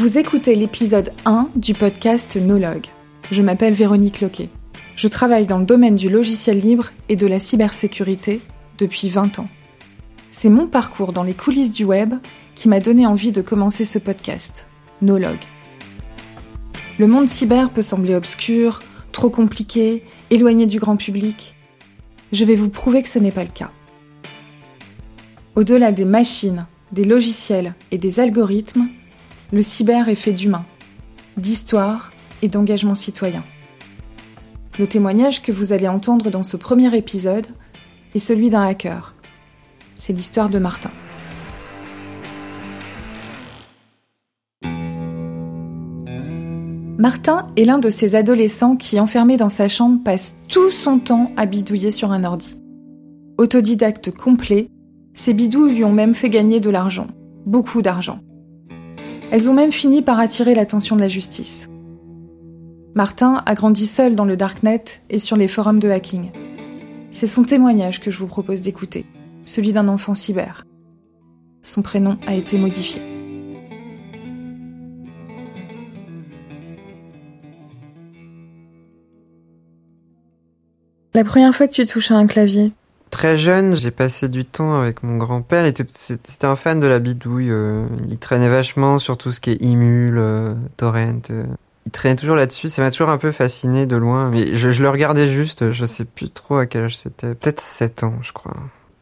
Vous écoutez l'épisode 1 du podcast Nologue. Je m'appelle Véronique Loquet. Je travaille dans le domaine du logiciel libre et de la cybersécurité depuis 20 ans. C'est mon parcours dans les coulisses du web qui m'a donné envie de commencer ce podcast, Nologue. Le monde cyber peut sembler obscur, trop compliqué, éloigné du grand public. Je vais vous prouver que ce n'est pas le cas. Au-delà des machines, des logiciels et des algorithmes, le cyber est fait d'humains, d'histoire et d'engagement citoyen. Le témoignage que vous allez entendre dans ce premier épisode est celui d'un hacker. C'est l'histoire de Martin. Martin est l'un de ces adolescents qui, enfermé dans sa chambre, passe tout son temps à bidouiller sur un ordi. Autodidacte complet, ces bidouilles lui ont même fait gagner de l'argent, beaucoup d'argent. Elles ont même fini par attirer l'attention de la justice. Martin a grandi seul dans le darknet et sur les forums de hacking. C'est son témoignage que je vous propose d'écouter, celui d'un enfant cyber. Son prénom a été modifié. La première fois que tu touches à un clavier, Très jeune, j'ai passé du temps avec mon grand-père. C'était un fan de la bidouille. euh, il traînait vachement sur tout ce qui est Imul, euh, Torrent. euh. Il traînait toujours là-dessus. Ça m'a toujours un peu fasciné de loin. Mais je, je le regardais juste. Je sais plus trop à quel âge c'était. Peut-être 7 ans, je crois.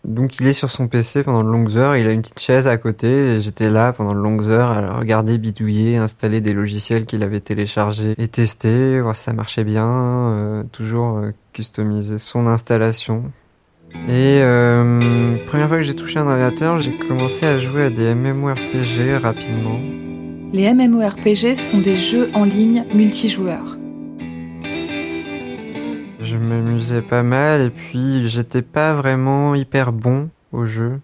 Donc il est sur son PC pendant de longues heures. Il a une petite chaise à côté. J'étais là pendant de longues heures à regarder bidouiller, installer des logiciels qu'il avait téléchargés et tester, voir si ça marchait bien. euh, toujours customiser son installation. Et euh, première fois que j'ai touché un ordinateur, j'ai commencé à jouer à des MMORPG rapidement. les MMORPG sont des jeux en ligne multijoueurs. Je m'amusais pas mal et puis j'étais pas vraiment hyper bon au jeu.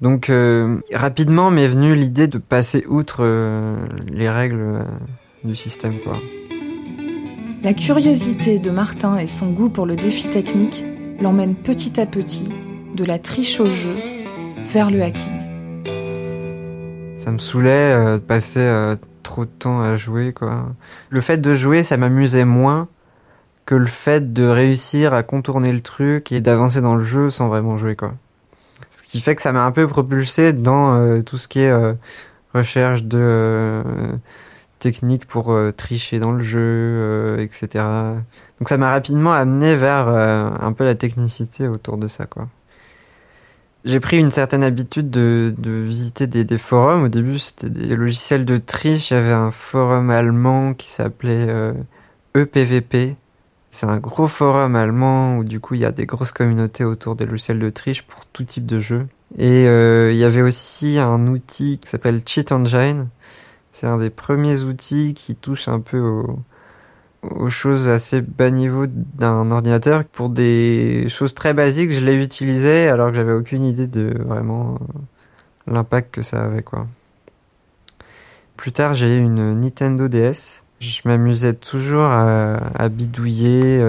Donc euh, rapidement m'est venue l'idée de passer outre euh, les règles euh, du système quoi. La curiosité de Martin et son goût pour le défi technique l'emmènent petit à petit de la triche au jeu vers le hacking. Ça me saoulait euh, de passer euh, trop de temps à jouer quoi. Le fait de jouer, ça m'amusait moins que le fait de réussir à contourner le truc et d'avancer dans le jeu sans vraiment jouer quoi. Ce qui fait que ça m'a un peu propulsé dans euh, tout ce qui est recherche de techniques pour tricher dans le jeu, etc. Donc ça m'a rapidement amené vers euh, un peu la technicité autour de ça quoi. J'ai pris une certaine habitude de, de visiter des, des forums. Au début, c'était des logiciels de triche. Il y avait un forum allemand qui s'appelait euh, EPVP. C'est un gros forum allemand où du coup il y a des grosses communautés autour des logiciels de triche pour tout type de jeu. Et euh, il y avait aussi un outil qui s'appelle Cheat Engine. C'est un des premiers outils qui touche un peu au- aux choses assez bas niveau d'un ordinateur. Pour des choses très basiques, je l'ai utilisé alors que j'avais aucune idée de vraiment l'impact que ça avait quoi. Plus tard, j'ai eu une Nintendo DS. Je m'amusais toujours à, bidouiller.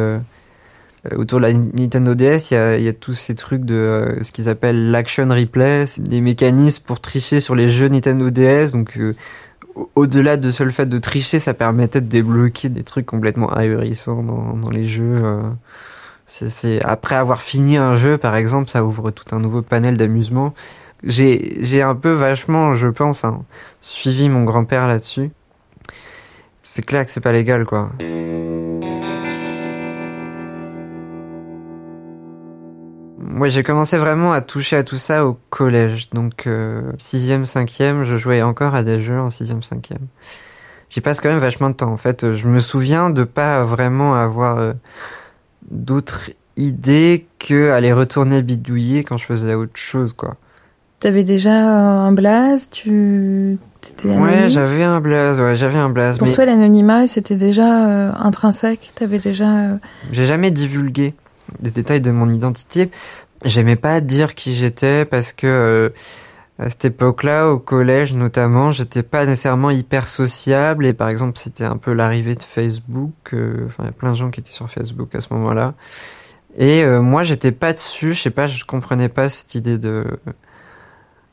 euh, autour de la Nintendo DS, il y a, tous ces trucs de euh, ce qu'ils appellent l'action replay, des mécanismes pour tricher sur les jeux Nintendo DS. Donc, euh, au-delà de seul fait de tricher, ça permettait de débloquer des trucs complètement ahurissants dans, dans les jeux. euh. C'est, c'est- après avoir fini un jeu, par exemple, ça ouvre tout un nouveau panel d'amusement. J'ai, j'ai un peu vachement, je pense, hein, suivi mon grand-père là-dessus. C'est clair que c'est pas légal, quoi. Moi, j'ai commencé vraiment à toucher à tout ça au collège. Donc, euh, sixième, cinquième, je jouais encore à des jeux en sixième, cinquième. J'y passe quand même vachement de temps. En fait, je me souviens de pas vraiment avoir euh, d'autres idées que aller retourner bidouiller quand je faisais autre chose, quoi. T'avais déjà un blaze, tu t'étais Ouais, j'avais un blaze, ouais, j'avais un blaze, Pour mais toi, l'anonymat, c'était déjà euh, intrinsèque? T'avais déjà. euh, j'ai jamais divulgué des détails de mon identité. J'aimais pas dire qui j'étais parce que euh, à cette époque-là, au collège notamment, j'étais pas nécessairement hyper sociable et par exemple, c'était un peu l'arrivée de Facebook. euh, Enfin, il y a plein de gens qui étaient sur Facebook à ce moment-là. Et euh, moi, j'étais pas dessus. Je sais pas, je comprenais pas cette idée de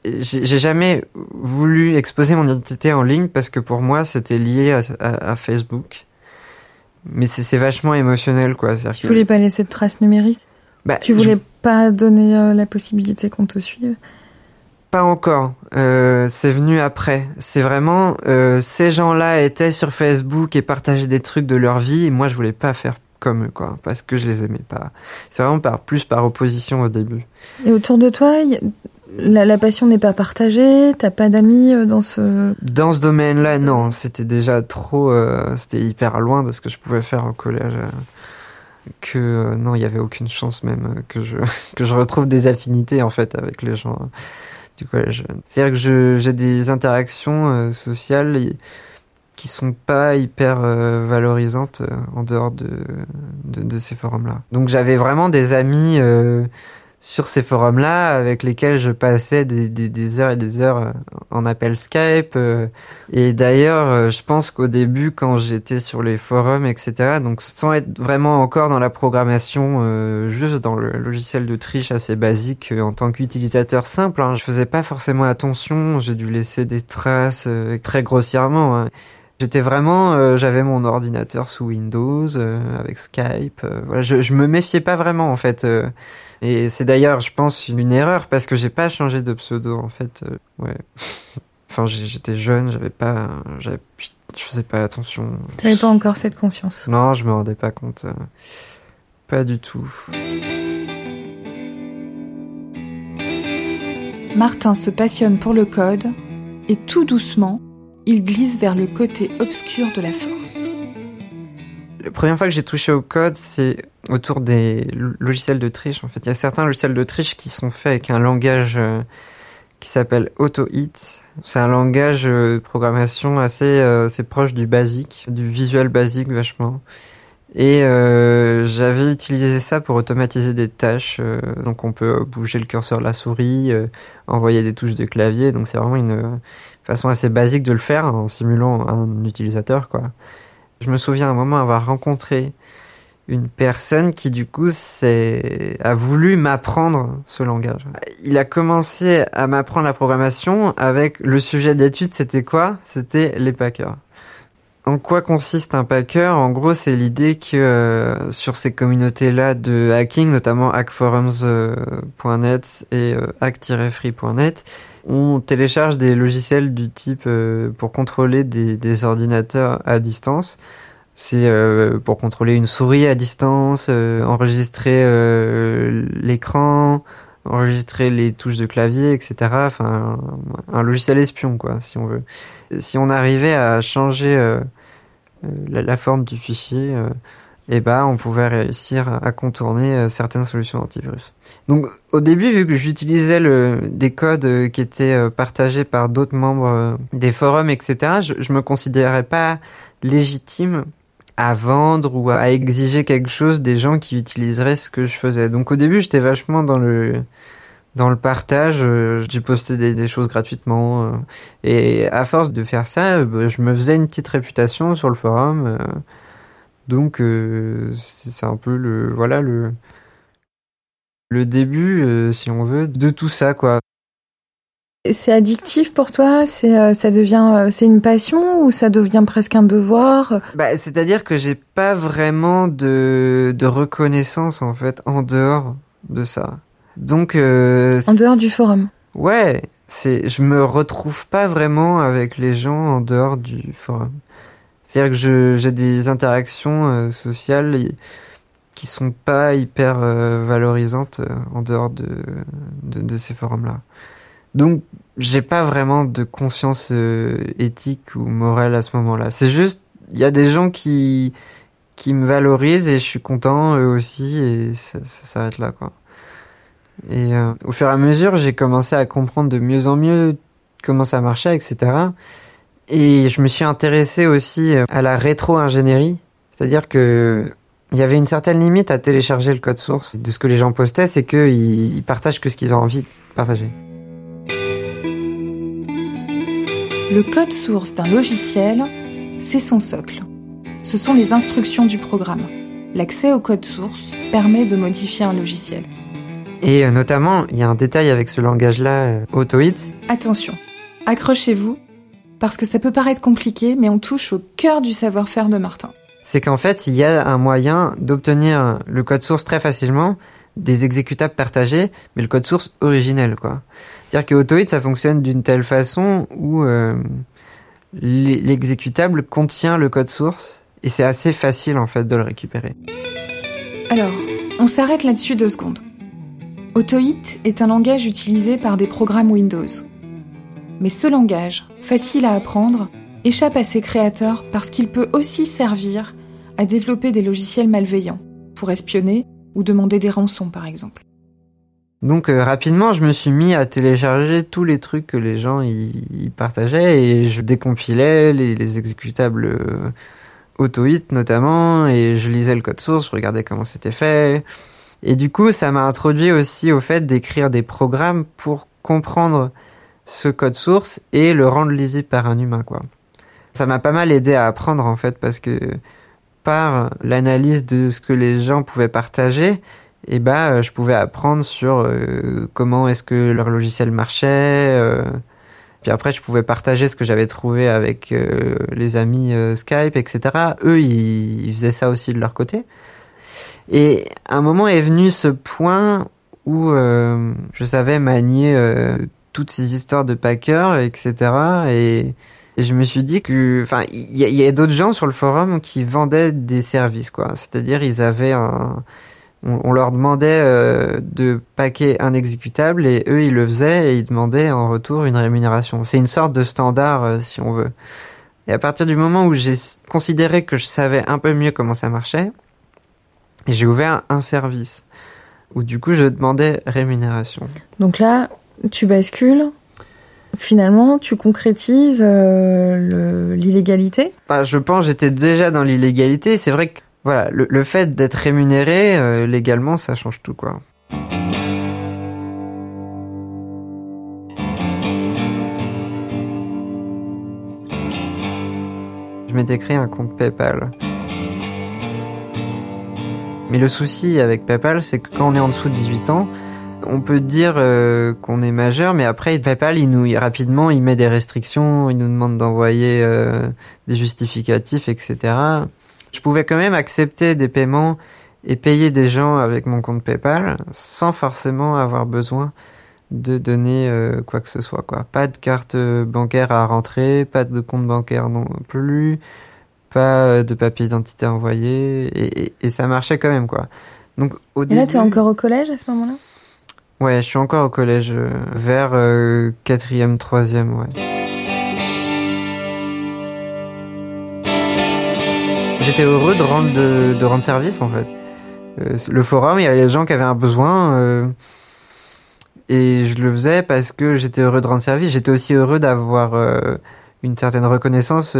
j'ai jamais voulu exposer mon identité en ligne parce que pour moi c'était lié à, Facebook. Mais c'est vachement émotionnel quoi. Tu voulais pas laisser de traces numériques? Bah, Tu voulais pas donner euh, la possibilité qu'on te suive? Pas encore. Euh, c'est venu après. C'est vraiment euh, ces gens-là étaient sur Facebook et partageaient des trucs de leur vie et moi je voulais pas faire comme eux quoi parce que je les aimais pas. C'est vraiment par plus par opposition au début. Et autour de toi, la, passion n'est pas partagée, t'as pas d'amis dans ce... Dans ce domaine-là, non. C'était déjà trop... Euh, c'était hyper loin de ce que je pouvais faire au collège. Euh, que non, il y avait aucune chance même que je, que je retrouve des affinités en fait avec les gens du collège. C'est-à-dire que j'ai des interactions sociales qui sont pas hyper valorisantes en dehors de, de, de ces forums-là. Donc j'avais vraiment des amis sur ces forums-là avec lesquels je passais des, des, des, heures et des heures euh, en appel Skype. Euh. Et d'ailleurs, euh, je pense qu'au début, quand j'étais sur les forums, etc., donc sans être vraiment encore dans la programmation, juste dans le logiciel de triche assez basique en tant qu'utilisateur simple, hein, je faisais pas forcément attention. J'ai dû laisser des traces très grossièrement. Hein. J'étais vraiment, j'avais mon ordinateur sous Windows avec Skype. voilà, je, je me méfiais pas vraiment en fait. Et c'est d'ailleurs, je pense, une erreur parce que j'ai pas changé de pseudo en fait. Euh, ouais. enfin, j'étais jeune, j'avais pas, je faisais pas attention. T'avais pas encore cette conscience. Non, je me rendais pas compte. Euh, pas du tout. Martin se passionne pour le code et tout doucement, il glisse vers le côté obscur de la force. La première fois que j'ai touché au code, c'est autour des logiciels de triche. En fait, il y a certains logiciels de triche qui sont faits avec un langage euh, qui s'appelle AutoHit. C'est un langage euh, de programmation assez, euh, assez proche du basique, du visuel basique vachement. Et j'avais utilisé ça pour automatiser des tâches. donc on peut bouger le curseur de la souris, envoyer des touches de clavier. Donc c'est vraiment une façon assez basique de le faire en simulant un utilisateur, quoi. Je me souviens à un moment avoir rencontré une personne qui du coup a voulu m'apprendre ce langage. Il a commencé à m'apprendre la programmation avec le sujet d'étude, c'était quoi? C'était les packers. En quoi consiste un packer? En gros, c'est l'idée que euh, sur ces communautés-là de hacking, notamment hackforums.net et euh, hack-free.net, on télécharge des logiciels du type euh, pour contrôler des, ordinateurs à distance. C'est euh, pour contrôler une souris à distance, euh, enregistrer l'écran, enregistrer les touches de clavier, etc. Enfin, un, logiciel espion, quoi, si on veut. Si on arrivait à changer la, la, forme du fichier, et eh ben on pouvait réussir à contourner euh, certaines solutions antivirus. Donc au début, vu que j'utilisais des codes euh, qui étaient euh, partagés par d'autres membres des forums, etc., je, je me considérais pas légitime à vendre ou à exiger quelque chose des gens qui utiliseraient ce que je faisais. Donc au début, j'étais vachement dans le dans le partage, j'ai posté des, des, choses gratuitement et à force de faire ça, bah, je me faisais une petite réputation sur le forum. Donc euh, c'est un peu le voilà le le début, euh, si on veut, de tout ça quoi. C'est addictif pour toi? C'est euh, ça devient c'est une passion ou ça devient presque un devoir? Bah c'est-à-dire que j'ai pas vraiment de de reconnaissance en fait en dehors de ça. Donc en dehors du forum? Ouais, c'est je me retrouve pas vraiment avec les gens en dehors du forum. C'est-à-dire que j'ai des interactions euh, sociales qui sont pas hyper euh, valorisantes euh, en dehors de, de, ces forums-là. Donc, j'ai pas vraiment de conscience éthique ou morale à ce moment-là. C'est juste, il y a des gens qui qui me valorisent et je suis content eux aussi et ça, ça s'arrête là quoi. Et au fur et à mesure, j'ai commencé à comprendre de mieux en mieux comment ça marchait, etc. Et je me suis intéressé aussi euh, à la rétro-ingénierie, c'est-à-dire que il y avait une certaine limite à télécharger le code source de ce que les gens postaient, c'est qu'ils partagent que ce qu'ils ont envie de partager. Le code source d'un logiciel, c'est son socle. Ce sont les instructions du programme. L'accès au code source permet de modifier un logiciel. Et euh, notamment, il y a un détail avec ce langage-là, euh, Autohit. Attention, accrochez-vous, parce que ça peut paraître compliqué, mais on touche au cœur du savoir-faire de Martin. C'est qu'en fait, il y a un moyen d'obtenir le code source très facilement, des exécutables partagés, mais le code source originel, quoi. C'est-à-dire que ça fonctionne d'une telle façon où euh, l'exécutable contient le code source, et c'est assez facile, en fait, de le récupérer. Alors, on s'arrête là-dessus deux secondes. Autohit est un langage utilisé par des programmes Windows. Mais ce langage, facile à apprendre, échappe à ses créateurs parce qu'il peut aussi servir à développer des logiciels malveillants, pour espionner ou demander des rançons par exemple. Donc euh, rapidement, je me suis mis à télécharger tous les trucs que les gens y, partageaient et je décompilais les, exécutables euh, AutoHit notamment et je lisais le code source, je regardais comment c'était fait. Et du coup, ça m'a introduit aussi au fait d'écrire des programmes pour comprendre ce code source et le rendre lisible par un humain, quoi. Ça m'a pas mal aidé à apprendre, en fait, parce que par l'analyse de ce que les gens pouvaient partager, et eh ben, je pouvais apprendre sur euh, comment est-ce que leur logiciel marchait. Euh, puis après, je pouvais partager ce que j'avais trouvé avec euh, les amis Skype, etc. Eux, ils, faisaient ça aussi de leur côté. Et un moment est venu ce point où euh, je savais manier euh, toutes ces histoires de Packer, etc. Et, je me suis dit que, enfin, il y, y, a, d'autres gens sur le forum qui vendaient des services, quoi. C'est-à-dire, ils avaient un, on, leur demandait euh, de paquer un exécutable et eux, ils le faisaient et ils demandaient en retour une rémunération. C'est une sorte de standard, si on veut. Et à partir du moment où j'ai considéré que je savais un peu mieux comment ça marchait, j'ai ouvert un service où du coup je demandais rémunération. Donc là, tu bascules. Finalement, tu concrétises euh, l'illégalité? Bah, Je pense j'étais déjà dans l'illégalité. C'est vrai que voilà, le, fait d'être rémunéré euh, légalement, ça change tout quoi. Je m'étais créé un compte PayPal. Mais le souci avec PayPal, c'est que quand on est en dessous de 18 ans, on peut dire euh, qu'on est majeur, mais après PayPal, il nous rapidement, il met des restrictions, il nous demande d'envoyer euh, des justificatifs, etc. Je pouvais quand même accepter des paiements et payer des gens avec mon compte PayPal sans forcément avoir besoin de donner euh, quoi que ce soit. Quoi. Pas de carte bancaire à rentrer, pas de compte bancaire non plus, pas euh, de papier d'identité envoyé et, et, ça marchait quand même quoi. Donc au et là tu es encore au collège à ce moment-là? Ouais, je suis encore au collège euh, vers euh, quatrième, troisième, ouais. J'étais heureux de rendre de, rendre service en fait. le forum, il y avait des gens qui avaient un besoin et je le faisais parce que j'étais heureux de rendre service. J'étais aussi heureux d'avoir une certaine reconnaissance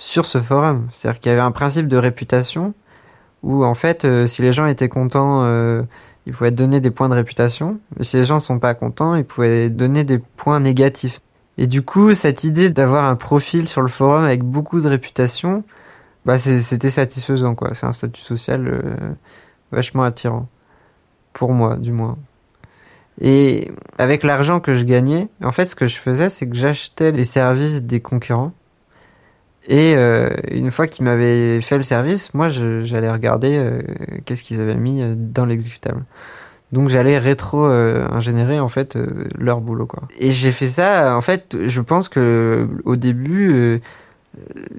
sur ce forum. C'est-à-dire qu'il y avait un principe de réputation où en fait, euh, si les gens étaient contents, euh, ils pouvaient donner des points de réputation. Mais si les gens sont pas contents, ils pouvaient donner des points négatifs. Et du coup, cette idée d'avoir un profil sur le forum avec beaucoup de réputation, bah c'était satisfaisant quoi. C'est un statut social euh, vachement attirant pour moi, du moins. Et avec l'argent que je gagnais, en fait, ce que je faisais, c'est que j'achetais les services des concurrents et euh, une fois qu'ils m'avaient fait le service, moi j'allais regarder euh, qu'est-ce qu'ils avaient mis dans l'exécutable. Donc j'allais rétro-ingénérer en fait leur boulot quoi. Et j'ai fait ça, en fait, je pense que au début,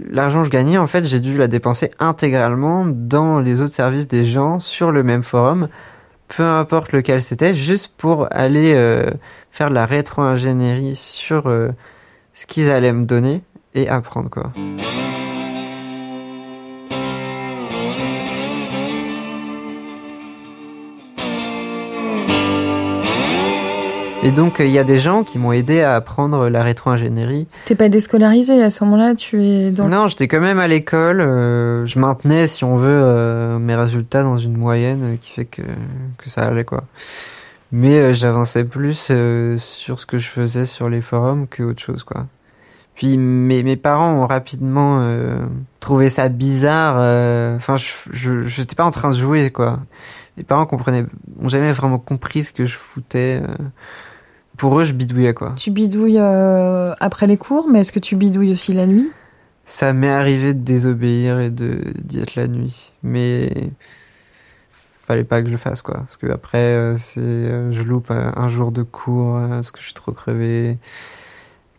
l'argent que je gagnais, en fait, j'ai dû la dépenser intégralement dans les autres services des gens sur le même forum, peu importe lequel c'était, juste pour aller faire de la rétro-ingénierie sur ce qu'ils allaient me donner et apprendre quoi. Et donc il y a des gens qui m'ont aidé à apprendre la rétro-ingénierie. T'es pas déscolarisé à ce moment-là, tu es dans. Non, j'étais quand même à l'école. Euh, je maintenais, si on veut, euh, mes résultats dans une moyenne qui fait que que ça allait quoi. Mais euh, j'avançais plus sur ce que je faisais sur les forums que autre chose quoi. Puis mes, mes parents ont rapidement euh, trouvé ça bizarre. Euh, enfin, je j'étais pas en train de jouer quoi. mes parents comprenaient, ont jamais vraiment compris ce que je foutais. Pour eux, je bidouillais quoi. Tu bidouilles euh, après les cours, mais est-ce que tu bidouilles aussi la nuit? Ça m'est arrivé de désobéir et de d'y être la nuit, mais fallait pas que je le fasse quoi, parce que après euh, c'est, euh, je loupe un jour de cours parce que je suis trop crevé,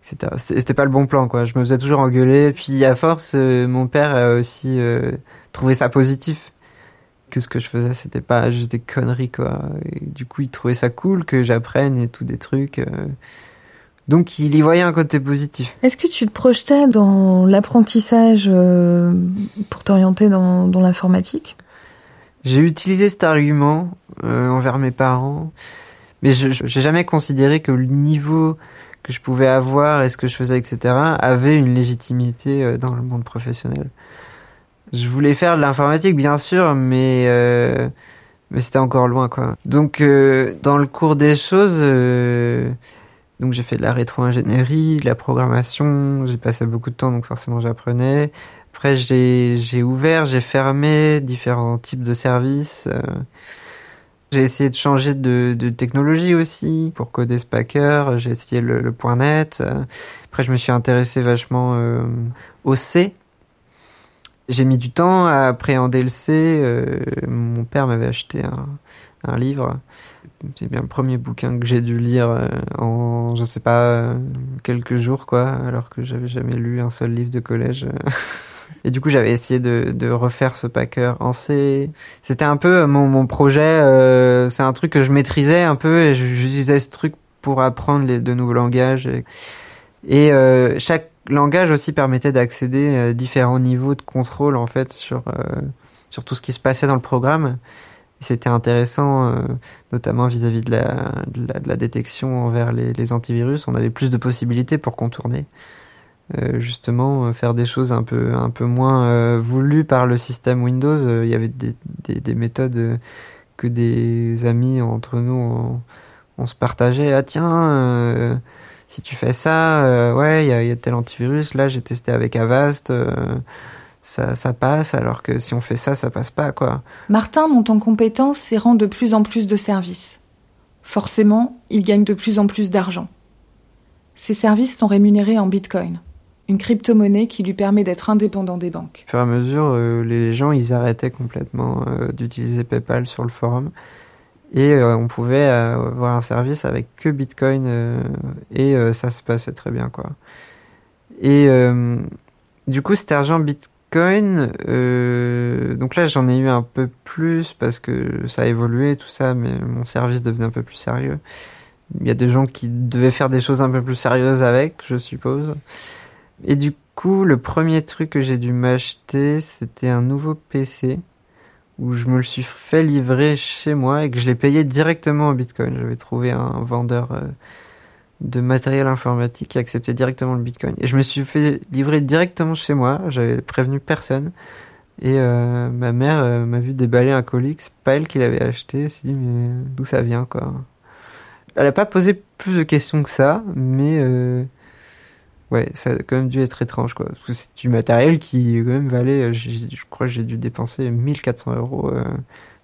etc. C'était pas le bon plan quoi. Je me faisais toujours engueuler, puis à force, mon père a aussi trouvé ça positif que ce que je faisais c'était pas juste des conneries quoi. Et du coup, il trouvait ça cool que j'apprenne et tout des trucs. euh. Donc il y voyait un côté positif. Est-ce que tu te projetais dans l'apprentissage euh, pour t'orienter dans, dans l'informatique? J'ai utilisé cet argument euh, envers mes parents, mais je j'ai jamais considéré que le niveau que je pouvais avoir et ce que je faisais, etc., avait une légitimité dans le monde professionnel. Je voulais faire de l'informatique, bien sûr, mais euh, mais c'était encore loin, quoi. Donc, euh, dans le cours des choses, euh, donc j'ai fait de la rétro-ingénierie, de la programmation. J'ai passé beaucoup de temps, donc forcément j'apprenais. Après, j'ai ouvert, j'ai fermé différents types de services. euh. J'ai essayé de changer de, de technologie aussi pour coder Spacker. J'ai essayé le, le point .net. Après, je me suis intéressé vachement euh, au C. J'ai mis du temps à appréhender le C. euh, mon père m'avait acheté un, livre. C'est bien le premier bouquin que j'ai dû lire euh, en, je sais pas, euh, quelques jours, quoi, alors que j'avais jamais lu un seul livre de collège. Et du coup, j'avais essayé de, refaire ce packer en C. C'était un peu mon, projet. c'est un truc que je maîtrisais un peu et j'utilisais ce truc pour apprendre les, de nouveaux langages. Et, chaque langage aussi permettait d'accéder à différents niveaux de contrôle en fait sur euh, sur tout ce qui se passait dans le programme. C'était intéressant, euh, notamment vis-à-vis de la, de de la détection envers les, les antivirus. On avait plus de possibilités pour contourner. Euh, justement euh, faire des choses un peu un peu moins euh, voulues par le système Windows. Euh, Il y avait des, des, des méthodes euh, que des amis entre nous on, on se partageait. Ah tiens, euh, si tu fais ça, euh, ouais, il y a, il y a tel antivirus. Là, j'ai testé avec Avast. euh, ça, ça passe, alors que si on fait ça, ça passe pas, quoi. Martin monte en compétence et rend de plus en plus de services. Forcément, il gagne de plus en plus d'argent. Ces services sont rémunérés en Bitcoin, une crypto-monnaie qui lui permet d'être indépendant des banques. Au fur et à mesure, euh, les gens, ils arrêtaient complètement d'utiliser PayPal sur le forum. Et euh, on pouvait euh, avoir un service avec que Bitcoin euh, et euh, ça se passait très bien, quoi. Et euh, du coup, cet argent Bitcoin, euh, donc là, j'en ai eu un peu plus parce que ça a évolué, tout ça, mais mon service devenait un peu plus sérieux. Il y a des gens qui devaient faire des choses un peu plus sérieuses avec, je suppose. Et du coup, le premier truc que j'ai dû m'acheter, c'était un nouveau PC où je me le suis fait livrer chez moi et que je l'ai payé directement en Bitcoin. J'avais trouvé un vendeur euh, de matériel informatique qui acceptait directement le Bitcoin. Et je me suis fait livrer directement chez moi. J'avais prévenu personne. Et euh, ma mère euh, m'a vu déballer un colis, c'est pas elle qui l'avait acheté. Elle s'est dit, mais d'où ça vient, quoi? Elle a pas posé plus de questions que ça, mais ouais, ça a quand même dû être étrange, quoi. Parce que c'est du matériel qui, quand même, valait, euh, je crois que j'ai dû dépenser 1400 euros euh,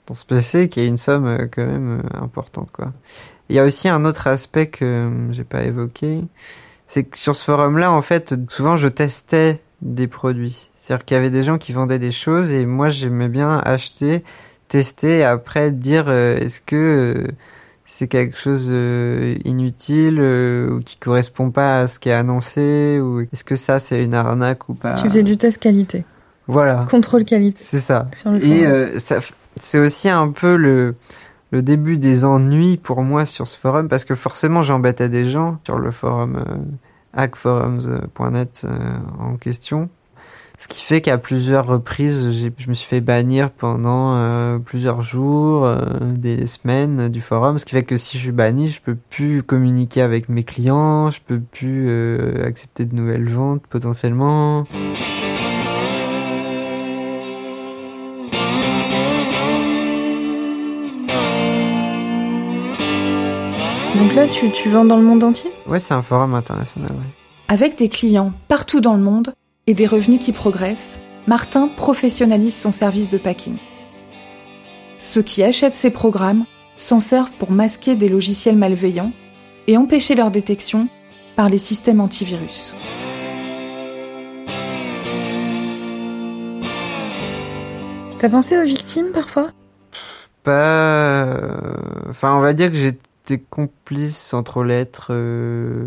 dans ce PC, qui est une somme euh, quand même importante, quoi. Il y a aussi un autre aspect que j'ai pas évoqué, c'est que sur ce forum-là, en fait, souvent je testais des produits. C'est-à-dire qu'il y avait des gens qui vendaient des choses et moi j'aimais bien acheter, tester et après dire est-ce que c'est quelque chose euh, inutile euh, ou qui correspond pas à ce qui est annoncé ou est-ce que ça c'est une arnaque ou pas? Tu faisais du test qualité, Voilà, contrôle qualité c'est ça. Et euh, ça, c'est aussi un peu le, le début des ennuis pour moi sur ce forum parce que forcément j'embêtais des gens sur le forum euh, hackforums.net euh, en question. Ce qui fait qu'à plusieurs reprises, je me suis fait bannir pendant euh, plusieurs jours, euh, des semaines du forum. Ce qui fait que si je suis banni, je peux plus communiquer avec mes clients, je peux plus euh, accepter de nouvelles ventes potentiellement. Donc là, tu, tu vends dans le monde entier? Ouais, c'est un forum international. Ouais. Avec des clients partout dans le monde et des revenus qui progressent, Martin professionnalise son service de packing. Ceux qui achètent ces programmes s'en servent pour masquer des logiciels malveillants et empêcher leur détection par les systèmes antivirus. T'as pensé aux victimes parfois? Pas. Euh, enfin, on va dire que j'étais complice sans trop l'être. Euh,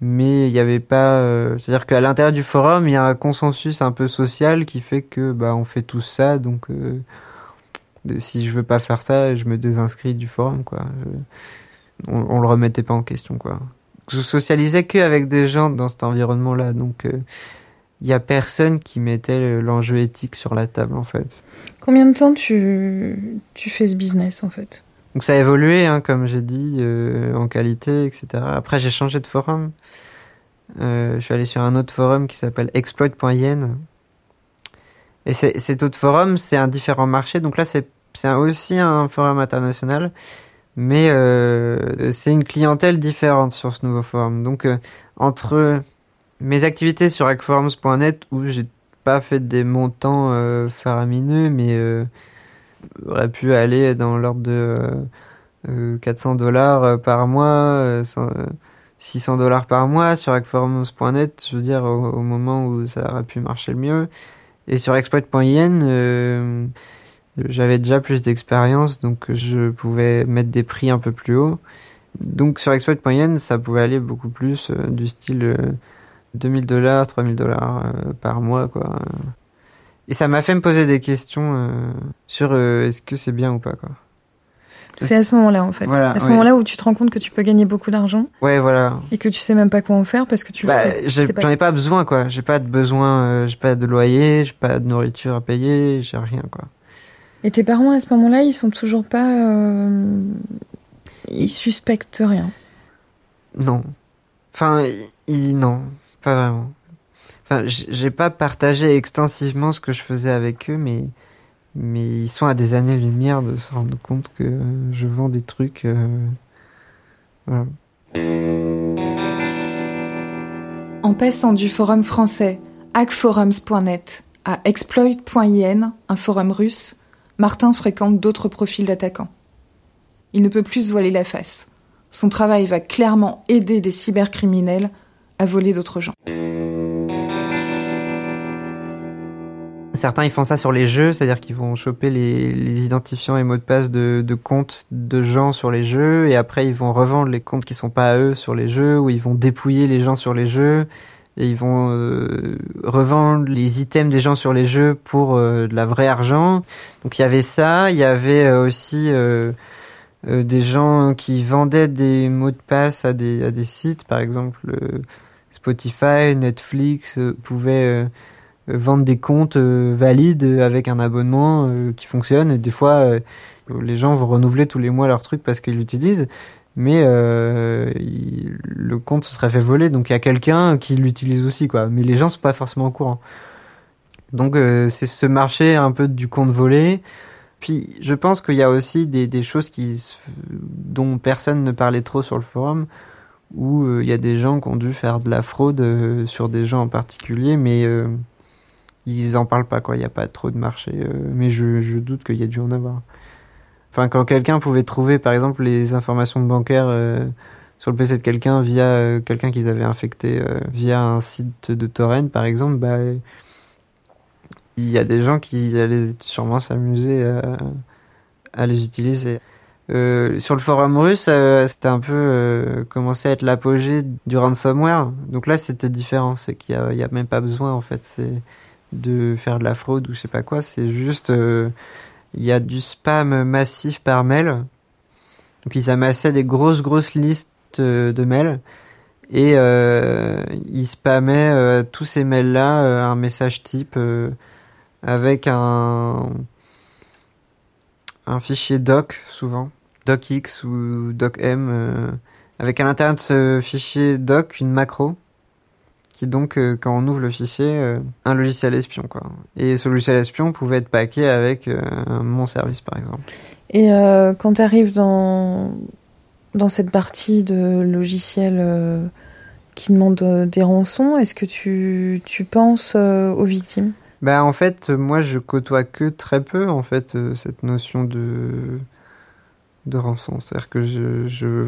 mais il n'y avait pas. Euh, c'est-à-dire qu'à l'intérieur du forum, il y a un consensus un peu social qui fait que bah on fait tout ça, donc si je veux pas faire ça, je me désinscris du forum, quoi. on, on, le remettait pas en question, quoi. Je socialisais que avec des gens dans cet environnement-là, donc il y a personne qui mettait l'enjeu éthique sur la table en fait. Combien de temps tu fais ce business en fait? Donc ça a évolué, hein, comme j'ai dit, euh, en qualité, etc. Après j'ai changé de forum. Euh, je suis allé sur un autre forum qui s'appelle exploit.yen. Et cet autre forum, c'est un différent marché. Donc là, c'est aussi un forum international. Mais euh, c'est une clientèle différente sur ce nouveau forum. Donc entre mes activités sur hackforums.net où j'ai pas fait des montants faramineux, mais aurait pu aller dans l'ordre de 400 euh, dollars par mois, 600 dollars par mois sur hackforums.net, je veux dire au, moment où ça aurait pu marcher le mieux. Et sur exploit.yen, j'avais déjà plus d'expérience, donc je pouvais mettre des prix un peu plus hauts. Donc sur exploit.yen, ça pouvait aller beaucoup plus du style 2000 dollars, 3000 dollars euh, par mois, quoi. Et ça m'a fait me poser des questions euh, sur euh, est-ce que c'est bien ou pas, quoi. C'est à ce moment-là, en fait. à ce moment-là où tu te rends compte que tu peux gagner beaucoup d'argent. Ouais, voilà. Et que tu sais même pas quoi en faire parce que tu. Bah, j'en ai pas besoin, quoi. J'ai pas de besoin, j'ai pas de loyer, j'ai pas de nourriture à payer, j'ai rien, quoi. Et tes parents, à ce moment-là, ils sont toujours pas. Ils suspectent rien? Non. Enfin, ils, non. Pas vraiment. Enfin, j'ai pas partagé extensivement ce que je faisais avec eux, mais, ils sont à des années-lumière de se rendre compte que je vends des trucs. Euh. En passant du forum français hackforums.net à exploit.in, un forum russe, Martin fréquente d'autres profils d'attaquants. Il ne peut plus se voiler la face. Son travail va clairement aider des cybercriminels à voler d'autres gens. Certains ils font ça sur les jeux, c'est-à-dire qu'ils vont choper les, identifiants et mots de passe de, comptes de gens sur les jeux et après ils vont revendre les comptes qui sont pas à eux sur les jeux ou ils vont dépouiller les gens sur les jeux et ils vont euh, revendre les items des gens sur les jeux pour euh, de la vraie argent. Donc il y avait ça, il y avait euh, aussi des gens qui vendaient des mots de passe à des, à des sites, par exemple Spotify, Netflix euh, pouvaient euh, vendre des comptes euh, valides avec un abonnement qui fonctionne. Des fois, les gens vont renouveler tous les mois leur truc parce qu'ils l'utilisent. Mais le compte se serait fait voler, donc il y a quelqu'un qui l'utilise aussi, quoi. Mais les gens sont pas forcément au courant. Donc c'est ce marché un peu du compte volé. Puis je pense qu'il y a aussi des, des choses qui dont personne ne parlait trop sur le forum où il euh, y a des gens qui ont dû faire de la fraude euh, sur des gens en particulier, mais euh, ils en parlent pas, quoi. Il n'y a pas trop de marché. mais je, doute qu'il y a dû en avoir. Enfin, quand quelqu'un pouvait trouver, par exemple, les informations bancaires sur le PC de quelqu'un via quelqu'un qu'ils avaient infecté via un site de torrent, par exemple, bah, il y a des gens qui allaient sûrement s'amuser à, les utiliser. Euh, sur le forum russe, euh, c'était un peu euh, commencé à être l'apogée du ransomware. Donc là, c'était différent. C'est qu'il y a, même pas besoin en fait, de faire de la fraude ou je sais pas quoi. C'est juste, il y a du spam massif par mail. Donc ils amassaient des grosses grosses listes de mails et ils spammaient tous ces mails là un message type avec un un fichier doc souvent docx ou docm, euh, avec à l'intérieur de ce fichier doc une macro qui donc euh, quand on ouvre le fichier euh, un logiciel espion quoi. Et ce logiciel espion pouvait être packé avec mon service par exemple. Et quand tu arrives dans dans cette partie de logiciel qui demande des rançons, est-ce que tu, tu penses aux victimes? Bah en fait, moi je côtoie que très peu en fait euh, cette notion de de rançon. C'est-à-dire que je, je,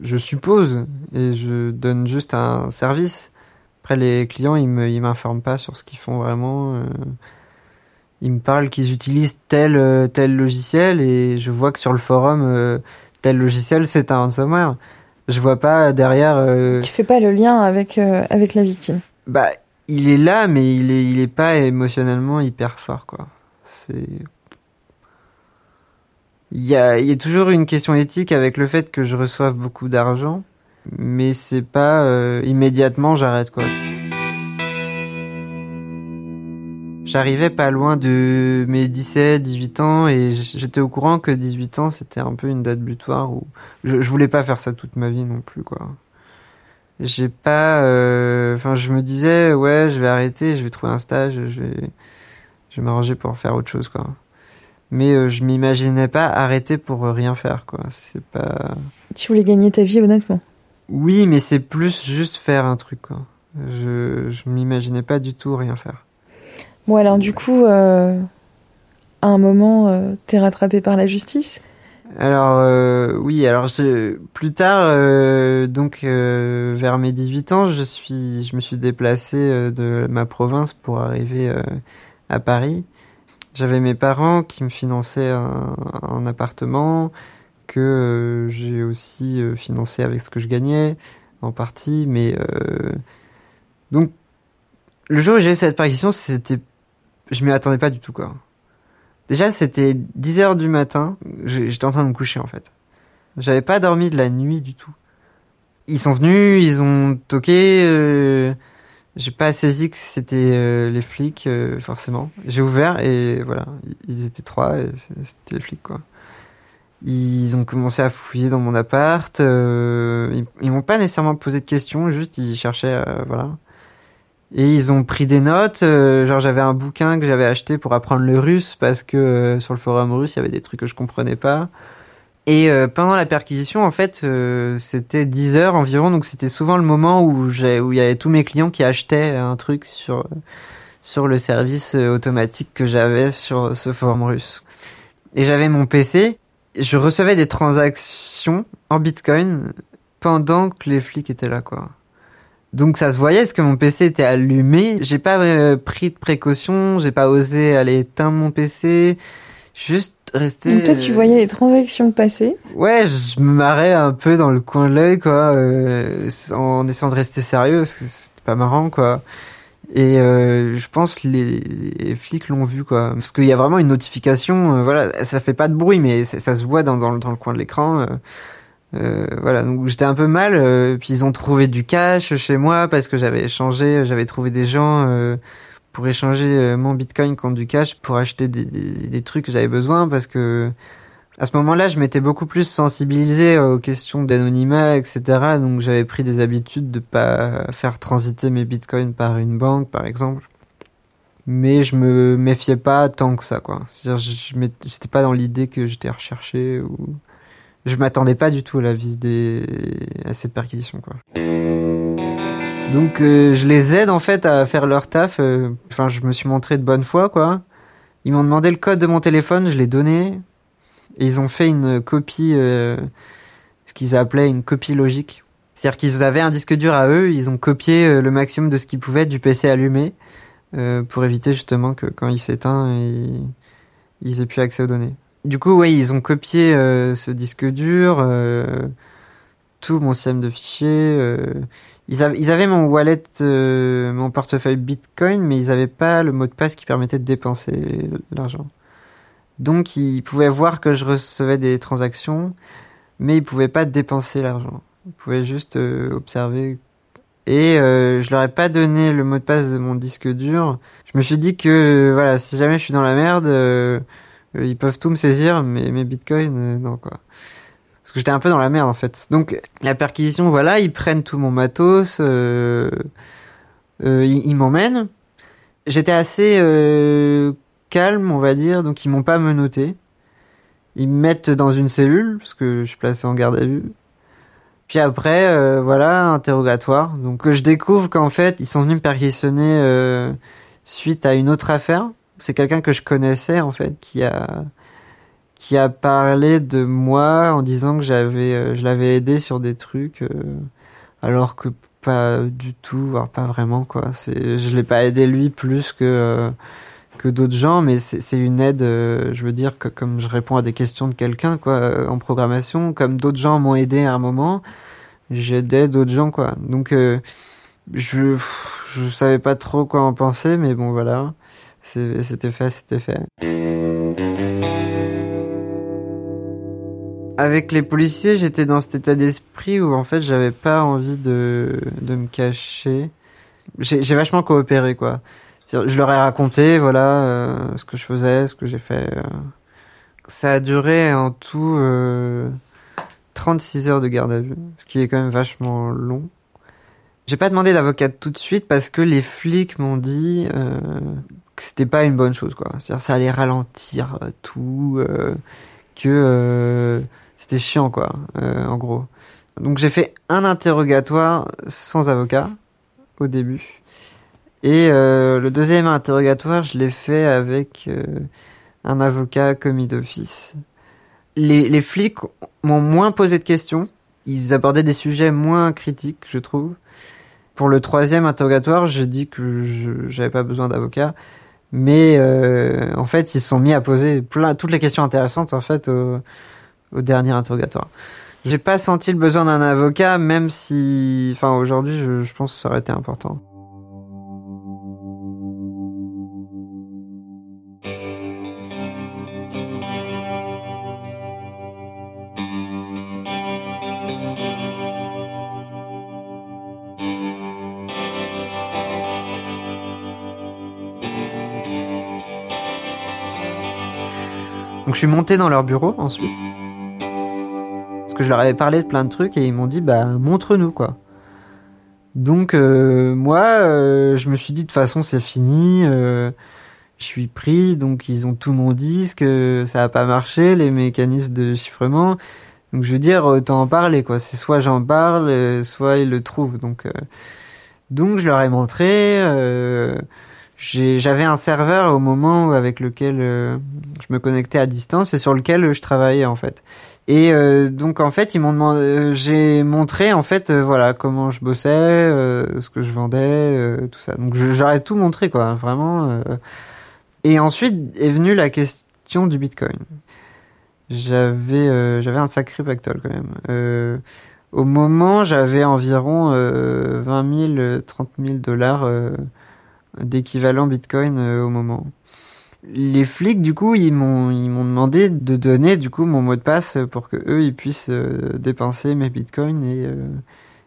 je suppose et je donne juste un service. Après les clients, ils me ils m'informent pas sur ce qu'ils font vraiment. euh. Ils me parlent qu'ils utilisent tel euh, tel logiciel et je vois que sur le forum euh, tel logiciel c'est un ransomware. Je vois pas derrière. euh, Tu fais pas le lien avec, avec la victime. bah, il est là, mais il est, il est pas émotionnellement hyper fort, quoi. C'est. Il y a, il y a toujours une question éthique avec le fait que je reçoive beaucoup d'argent, mais c'est pas euh, immédiatement j'arrête, quoi. J'arrivais pas loin de mes 17, 18 ans et j'étais au courant que 18 ans c'était un peu une date butoir où je, voulais pas faire ça toute ma vie non plus, quoi j'ai pas euh, enfin je me disais ouais je vais arrêter je vais trouver un stage je vais m'arranger pour faire autre chose quoi mais euh, je m'imaginais pas arrêter pour rien faire quoi c'est pas Tu voulais gagner ta vie, honnêtement. Oui mais c'est plus juste faire un truc quoi je je m'imaginais pas du tout rien faire Bon, alors du coup, euh, à un moment, euh, t'es rattrapé par la justice? Alors euh, oui, alors je, plus tard, euh, donc vers mes 18 ans, je suis, je me suis déplacé de ma province pour arriver à Paris. J'avais mes parents qui me finançaient un, un appartement que euh, j'ai aussi euh, financé avec ce que je gagnais en partie, mais euh, donc le jour où j'ai eu cette partition, c'était, je m'y attendais pas du tout quoi. Déjà, c'était 10 heures du matin. J'étais en train de me coucher, en fait. J'avais pas dormi de la nuit du tout. Ils sont venus, ils ont toqué. euh, J'ai pas saisi que c'était les flics, forcément. J'ai ouvert et voilà, ils étaient trois et c'était les flics, quoi. Ils ont commencé à fouiller dans mon appart. euh, ils ils m'ont pas nécessairement posé de questions, juste ils cherchaient, euh, voilà. Et ils ont pris des notes. euh, genre j'avais un bouquin que j'avais acheté pour apprendre le russe parce que euh, sur le forum russe il y avait des trucs que je comprenais pas. Et euh, pendant la perquisition en fait euh, c'était 10 heures environ donc c'était souvent le moment où j'ai où il y avait tous mes clients qui achetaient un truc sur sur le service automatique que j'avais sur ce forum russe. Et j'avais mon PC, je recevais des transactions en Bitcoin pendant que les flics étaient là quoi. Donc ça se voyait parce que mon PC était allumé? J'ai pas euh, pris de précautions, j'ai pas osé aller éteindre mon PC. Juste rester. Donc toi, tu euh, voyais les transactions passer? Ouais, je me marrais un peu dans le coin de l'œil quoi, euh, en essayant de rester sérieux parce que c'était pas marrant quoi. Et euh, je pense les, les flics l'ont vu quoi, parce qu'il y a vraiment une notification. euh, voilà, ça fait pas de bruit, mais ça, ça se voit dans, dans, le- dans le coin de l'écran. euh, euh, voilà, donc j'étais un peu mal. euh, puis ils ont trouvé du cash chez moi parce que j'avais échangé, j'avais trouvé des gens euh, pour échanger mon bitcoin contre du cash pour acheter des, des, des trucs que j'avais besoin parce que à ce moment-là, je m'étais beaucoup plus sensibilisé aux questions d'anonymat, etc. Donc j'avais pris des habitudes de pas faire transiter mes bitcoins par une banque, par exemple. Mais je me méfiais pas tant que ça, quoi. C'est-à-dire, j'étais pas dans l'idée que j'étais recherché ou je m'attendais pas du tout à la des à cette perquisition, quoi. Donc euh, je les aide en fait à faire leur taf. euh, Enfin, je me suis montré de bonne foi, quoi. Ils m'ont demandé le code de mon téléphone, je l'ai donné. Ils ont fait une copie, euh, ce qu'ils appelaient une copie logique. C'est-à-dire qu'ils avaient un disque dur à eux, ils ont copié euh, le maximum de ce qu'ils pouvaient du PC allumé euh, pour éviter justement que quand il s'éteint, ils, aient plus accès aux données. Du coup, ouais, ils ont copié ce disque dur, tout mon système de fichiers. ils, ils avaient mon wallet, mon portefeuille Bitcoin, mais ils avaient pas le mot de passe qui permettait de dépenser l'argent. Donc ils pouvaient voir que je recevais des transactions, mais ils pouvaient pas dépenser l'argent. Ils pouvaient juste euh, observer. Et euh, je leur ai pas donné le mot de passe de mon disque dur. Je me suis dit que euh, voilà, si jamais je suis dans la merde, euh, ils peuvent tout me saisir, mais mes bitcoins, non quoi. Parce que j'étais un peu dans la merde en fait. Donc la perquisition, voilà, ils prennent tout mon matos, ils, m'emmènent. J'étais assez calme, on va dire, donc ils m'ont pas menotté. Ils me mettent dans une cellule, parce que je suis placé en garde à vue. Puis après, euh, voilà, interrogatoire. Donc je découvre qu'en fait, ils sont venus me perquisitionner euh, suite à une autre affaire. C'est quelqu'un que je connaissais en fait qui a qui a parlé de moi en disant que j'avais euh, je l'avais aidé sur des trucs alors que pas du tout voire pas vraiment quoi c'est je l'ai pas aidé lui plus que que d'autres gens mais c'est une aide je veux dire que comme je réponds à des questions de quelqu'un quoi en programmation comme d'autres gens m'ont aidé à un moment j'aidais d'autres gens quoi donc je je savais pas trop quoi en penser mais bon voilà c'était fait c'était fait avec les policiers, j'étais dans cet état d'esprit où en fait j'avais pas envie de, de me cacher. J'ai vachement coopéré quoi. Je leur ai raconté voilà euh, ce que je faisais, ce que j'ai fait. Euh. Ça a duré en tout euh, 36 heures de garde à vue, ce qui est quand même vachement long. J'ai pas demandé d'avocat tout de suite parce que les flics m'ont dit euh, que c'était pas une bonne chose quoi. C'est-à-dire ça allait ralentir euh, tout, que c'était chiant, quoi, euh, en gros. Donc j'ai fait un interrogatoire sans avocat au début. Et euh, le deuxième interrogatoire, je l'ai fait avec euh, un avocat commis d'office. Les, les flics m'ont moins posé de questions. Ils abordaient des sujets moins critiques, je trouve. Pour le troisième interrogatoire, j'ai dit que j'avais pas besoin d'avocat. Mais en fait, ils se sont mis à poser plein, toutes les questions intéressantes en fait au dernier interrogatoire. J'ai pas senti le besoin d'un avocat, même si, enfin, aujourd'hui, je, je pense que ça aurait été important. Donc je suis monté dans leur bureau ensuite je leur avais parlé de plein de trucs et ils m'ont dit bah montre-nous quoi. Donc euh, moi euh, je me suis dit de toute façon c'est fini, euh, je suis pris donc ils ont tout mon disque, ça a pas marché les mécanismes de chiffrement. Donc je veux dire autant en parler quoi, c'est soit j'en parle soit ils le trouvent donc donc je leur ai montré j'avais un serveur au moment avec lequel je me connectais à distance et sur lequel je travaillais en fait. Et euh, donc en fait, ils m'ont demandé, euh, j'ai montré en fait, euh, voilà comment je bossais, ce que je vendais, tout ça. Donc j'aurais tout montré quoi, vraiment. Et ensuite est venue la question du Bitcoin. J'avais j'avais un sacré pactole quand même. au moment, j'avais environ 20 000, 30 000 dollars d'équivalent Bitcoin au moment. Les flics du coup ils m'ont ils m'ont demandé de donner du coup mon mot de passe pour que eux ils puissent euh, dépenser mes bitcoins et euh,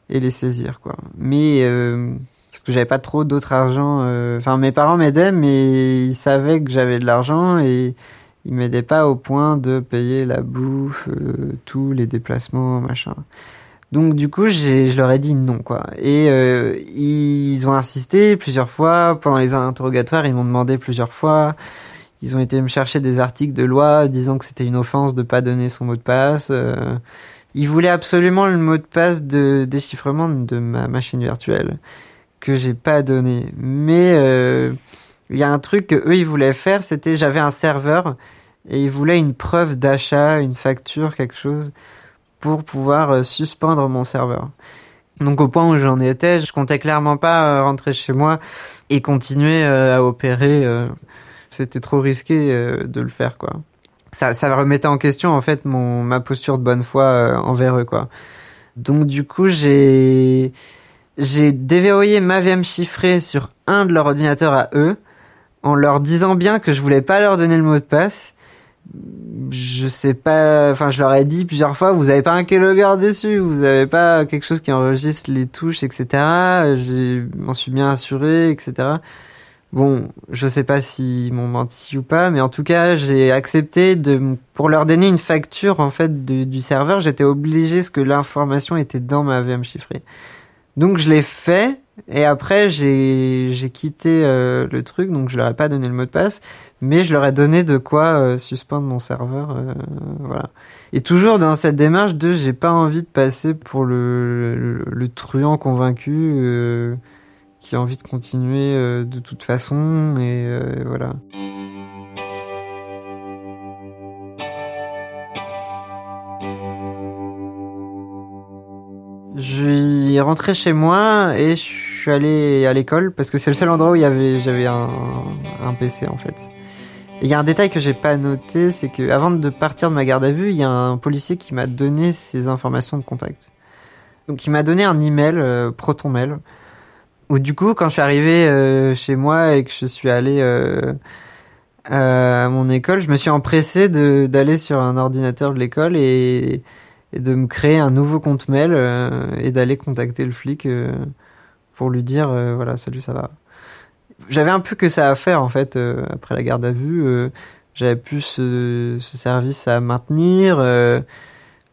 et les saisir quoi. Mais euh, parce que j'avais pas trop d'autres argent enfin mes parents m'aidaient mais ils savaient que j'avais de l'argent et ils m'aidaient pas au point de payer la bouffe tous les déplacements machin donc du coup, je leur ai dit non quoi. Et ils ont insisté plusieurs fois pendant les interrogatoires. Ils m'ont demandé plusieurs fois. Ils ont été me chercher des articles de loi disant que c'était une offense de pas donner son mot de passe. Euh, ils voulaient absolument le mot de passe de déchiffrement de ma machine virtuelle que j'ai pas donné. Mais euh, il y a un truc que eux ils voulaient faire, c'était j'avais un serveur et ils voulaient une preuve d'achat, une facture, quelque chose pour pouvoir euh, suspendre mon serveur. Donc au point où j'en étais, je comptais clairement pas rentrer chez moi et continuer à opérer c'était trop risqué euh, de le faire quoi. Ça, remettait en question en fait mon ma posture de bonne foi euh, envers eux quoi. Donc du coup j'ai j'ai déverrouillé ma VM chiffrée sur un de leurs ordinateurs à eux en leur disant bien que je voulais pas leur donner le mot de passe. Je sais pas, enfin je leur ai dit plusieurs fois, vous avez pas un keylogger dessus, vous avez pas quelque chose qui enregistre les touches, etc. Je m'en suis bien assuré, etc. Bon, je sais pas s'ils m'ont menti ou pas, mais en tout cas, j'ai accepté de, pour leur donner une facture, en fait, du serveur, j'étais obligé parce que l'information était dans ma VM chiffrée. Donc, je l'ai fait, et après, j'ai, j'ai quitté euh, le truc, donc je leur ai pas donné le mot de passe, mais je leur ai donné de quoi euh, suspendre mon serveur, euh, voilà. Et toujours dans cette démarche de, j'ai pas envie de passer pour le, le, truand convaincu qui a envie de continuer de toute façon et voilà. Je suis rentré chez moi et je suis allé à l'école parce que c'est le seul endroit où j'avais un, un PC en fait. Il y a un détail que j'ai pas noté, c'est que avant de partir de ma garde à vue, il y a un policier qui m'a donné ses informations de contact. Donc il m'a donné un email, euh, Proton Mail, où du coup quand je suis arrivé euh, chez moi et que je suis allé euh, à mon école, je me suis empressé d'aller sur un ordinateur de l'école et de me créer un nouveau compte mail euh, et d'aller contacter le flic pour lui dire voilà salut ça va. J'avais un peu que ça à faire en fait après la garde à vue. J'avais plus ce, ce, service à maintenir.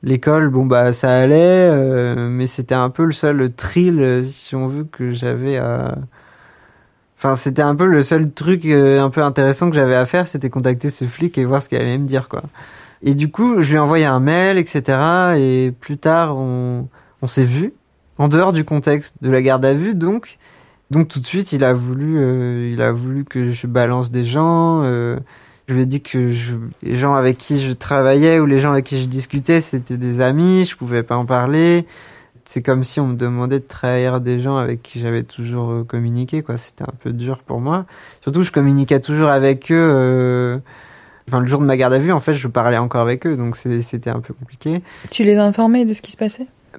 L'école, bon bah ça allait, mais c'était un peu le seul thrill, si on veut, que j'avais à. Enfin, c'était un peu le seul truc un peu intéressant que j'avais à faire, c'était contacter ce flic et voir ce qu'il allait me dire, quoi. Et du coup, je lui ai envoyé un mail, etc. Et plus tard, on, on s'est vu en dehors du contexte de la garde à vue, donc. Donc tout de suite, il a voulu, euh, il a voulu que je balance des gens. Euh, je lui ai dit que je, les gens avec qui je travaillais ou les gens avec qui je discutais, c'était des amis. Je pouvais pas en parler. C'est comme si on me demandait de trahir des gens avec qui j'avais toujours euh, communiqué. Quoi, c'était un peu dur pour moi. Surtout, je communiquais toujours avec eux Enfin, le jour de ma garde à vue, en fait, je parlais encore avec eux, donc c'était un peu compliqué. Tu les as informés de ce qui se passait? Euh,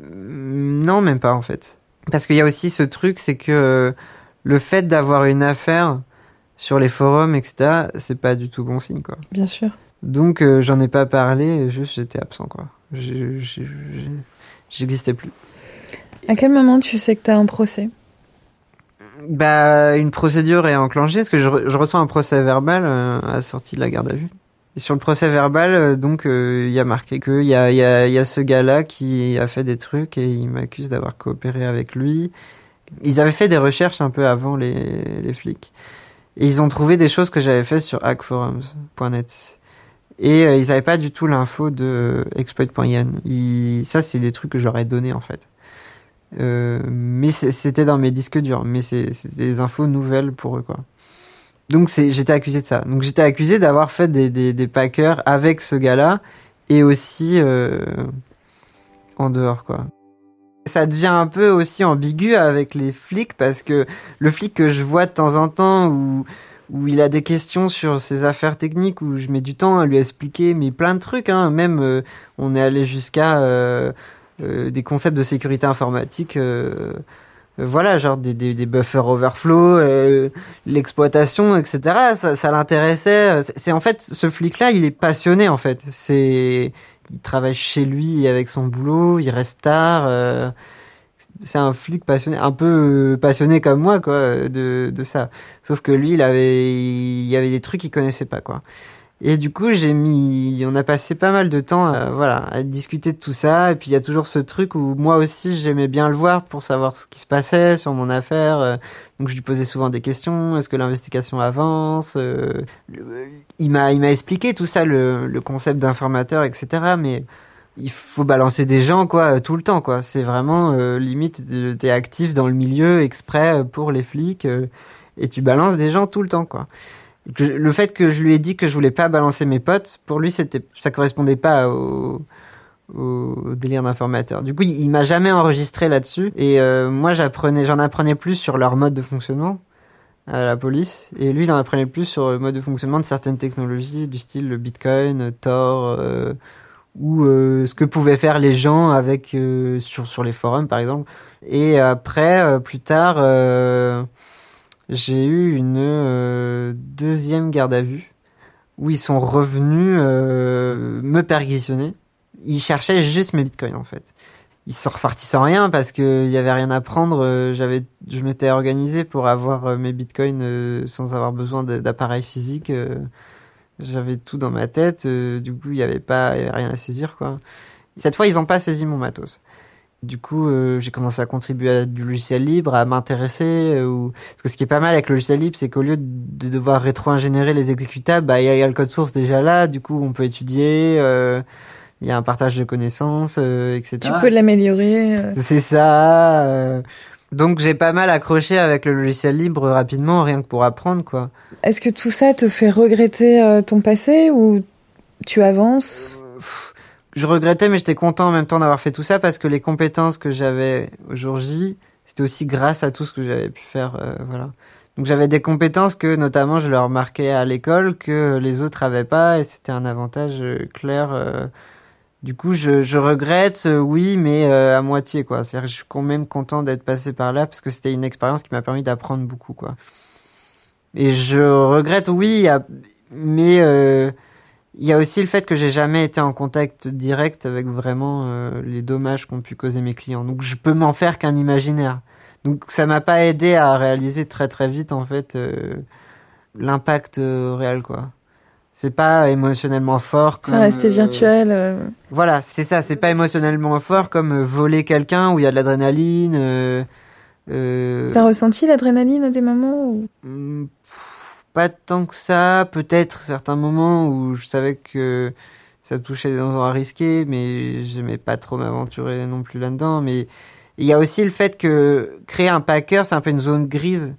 Non, même pas, en fait. Parce qu'il y a aussi ce truc, c'est que euh, le fait d'avoir une affaire sur les forums, etc., c'est pas du tout bon signe, quoi. Bien sûr. Donc, euh, j'en ai pas parlé, juste j'étais absent, quoi. J'existais plus. À quel moment tu sais que tu as un procès? Bah, une procédure est enclenchée, parce que je, reçois un procès verbal euh, à la sortie de la garde à vue. Sur le procès verbal, euh, donc, euh, il y a marqué que il y a, y, a, y a ce gars-là qui a fait des trucs et il m'accuse d'avoir coopéré avec lui. Ils avaient fait des recherches un peu avant les, les flics. Et ils ont trouvé des choses que j'avais fait sur hackforums.net. Et ils n'avaient pas du tout l'info de exploit.yen. Ça, c'est des trucs que j'aurais donné en fait. Euh, mais c'était dans mes disques durs, mais c'est des infos nouvelles pour eux, quoi. Donc j'étais accusé de ça. Donc j'étais accusé d'avoir fait des, des, des, packers avec ce gars-là et aussi euh, en dehors, quoi. Ça devient un peu aussi ambigu avec les flics parce que le flic que je vois de temps en temps où où il a des questions sur ses affaires techniques où je mets du temps à lui expliquer mais plein de trucs hein même euh, on est allé jusqu'à euh, euh, des concepts de sécurité informatique euh, voilà, genre des, des, des buffers overflow, l'exploitation, etc. Ça, ça l'intéressait. C'est en fait ce flic-là, il est passionné en fait. C'est, il travaille chez lui avec son boulot, il reste tard. c'est un flic passionné, un peu passionné comme moi quoi, de, de ça. Sauf que lui, il avait, il y avait des trucs qu'il connaissait pas quoi. Et du coup, j'ai mis, on a passé pas mal de temps, à, voilà, à discuter de tout ça. Et puis il y a toujours ce truc où moi aussi j'aimais bien le voir pour savoir ce qui se passait sur mon affaire. Euh, donc je lui posais souvent des questions. Est-ce que l'investigation avance euh, Il m'a, il m'a expliqué tout ça, le, le concept d'informateur, etc. Mais il faut balancer des gens quoi tout le temps quoi. C'est vraiment euh, limite, t'es actif dans le milieu exprès pour les flics et tu balances des gens tout le temps quoi le fait que je lui ai dit que je voulais pas balancer mes potes, pour lui, c'était, ça correspondait pas au, au délire d'informateur. Du coup, il, m'a jamais enregistré là-dessus. Et euh, moi, j'apprenais, j'en apprenais plus sur leur mode de fonctionnement à la police. Et lui, il en apprenait plus sur le mode de fonctionnement de certaines technologies, du style le Bitcoin, Tor, euh, ou euh, ce que pouvaient faire les gens avec sur sur les forums, par exemple. Et après, plus tard j'ai eu une euh, deuxième garde à vue où ils sont revenus euh, me perquisitionner. Ils cherchaient juste mes bitcoins en fait. Ils sont repartis sans rien parce que y avait rien à prendre. Euh, j'avais, je m'étais organisé pour avoir mes bitcoins sans avoir besoin d'appareil physique. J'avais tout dans ma tête. du coup, il y avait pas, y avait rien à saisir quoi. Cette fois, ils ont pas saisi mon matos. Du coup, euh, j'ai commencé à contribuer à du logiciel libre, à m'intéresser. Euh, ou... Parce que ce qui est pas mal avec le logiciel libre, c'est qu'au lieu de devoir rétro-ingénérer les exécutables, bah, il y, a le code source déjà là. Du coup, on peut étudier. Euh, il y a un partage de connaissances, etc. Tu peux l'améliorer. C'est ça. Donc j'ai pas mal accroché avec le logiciel libre rapidement, rien que pour apprendre quoi. Est-ce que tout ça te fait regretter euh, ton passé ou tu avances? Je regrettais mais j'étais content en même temps d'avoir fait tout ça parce que les compétences que j'avais au jour J, c'était aussi grâce à tout ce que j'avais pu faire euh, voilà. Donc j'avais des compétences que notamment je leur marquais à l'école que les autres avaient pas et c'était un avantage euh, clair du coup, je, regrette, euh, oui, mais euh, à moitié, quoi. C'est-à-dire je suis quand même content d'être passé par là parce que c'était une expérience qui m'a permis d'apprendre beaucoup, quoi. Et je regrette, oui, mais euh, il y a aussi le fait que j'ai jamais été en contact direct avec vraiment les dommages qu'ont pu causer mes clients. Donc, je peux m'en faire qu'un imaginaire. Donc, ça m'a pas aidé à réaliser très très vite, en fait, l'impact réel, quoi c'est pas émotionnellement fort. Comme, ça restait euh, virtuel. Euh. Voilà, c'est ça. C'est pas émotionnellement fort comme euh, voler quelqu'un où il y a de l'adrénaline. Euh, T'as ressenti l'adrénaline à des moments ou... Pas tant que ça. Peut-être certains moments où je savais que ça touchait des endroits risqués, mais j'aimais pas trop m'aventurer non plus là-dedans. Mais il y a aussi le fait que créer un packer, c'est un peu une zone grise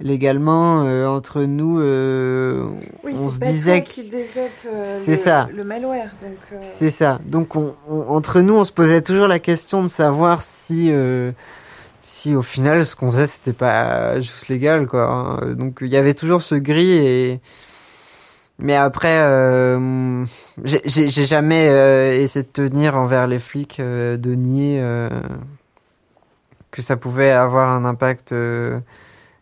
légalement euh, entre nous euh, on se disait qui développe euh, c'est ça le malware c'est ça donc on, entre nous on se posait toujours la question de savoir si si au final ce qu'on faisait c'était pas juste légal quoi hein. donc il y avait toujours ce gris et mais après j'ai jamais essayé de tenir envers les flics de nier que ça pouvait avoir un impact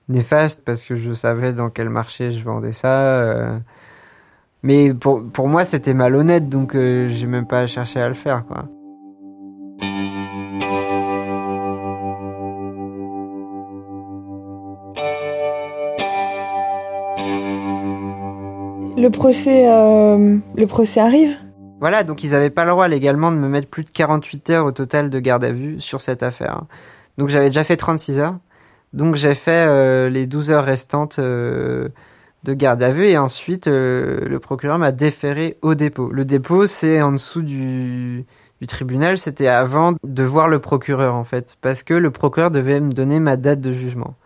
néfaste parce que je savais dans quel marché je vendais ça. Euh. Mais pour, pour moi, c'était malhonnête, donc euh, j'ai même pas cherché à le faire, quoi. Le procès, euh, le procès arrive Voilà, donc ils avaient pas le droit légalement de me mettre plus de 48 heures au total de garde à vue sur cette affaire. Donc j'avais déjà fait 36 heures. Donc j'ai fait euh, les 12 heures restantes euh, de garde à vue et ensuite le procureur m'a déféré au dépôt. Le dépôt c'est en dessous du, du tribunal, c'était avant de voir le procureur en fait, parce que le procureur devait me donner ma date de jugement.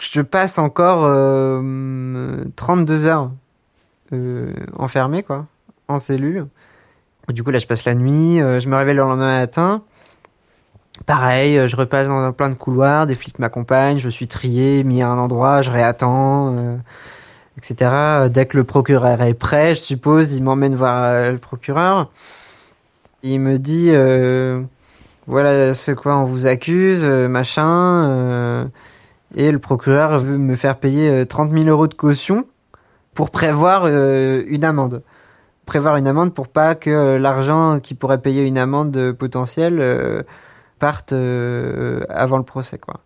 Je passe encore 32 heures enfermé quoi, en cellule. Du coup là je passe la nuit, je me réveille le lendemain matin. Pareil, euh, je repasse dans plein de couloirs, des flics m'accompagnent, je suis trié, mis à un endroit, je réattends, euh, etc. Dès que le procureur est prêt, je suppose, il m'emmène voir euh, le procureur. Il me dit, voilà ce quoi on vous accuse, machin. et le procureur veut me faire payer 30 000 euros de caution pour prévoir une amende prévoir une amende pour pas que l'argent qui pourrait payer une amende potentielle partent euh, avant le procès, quoi.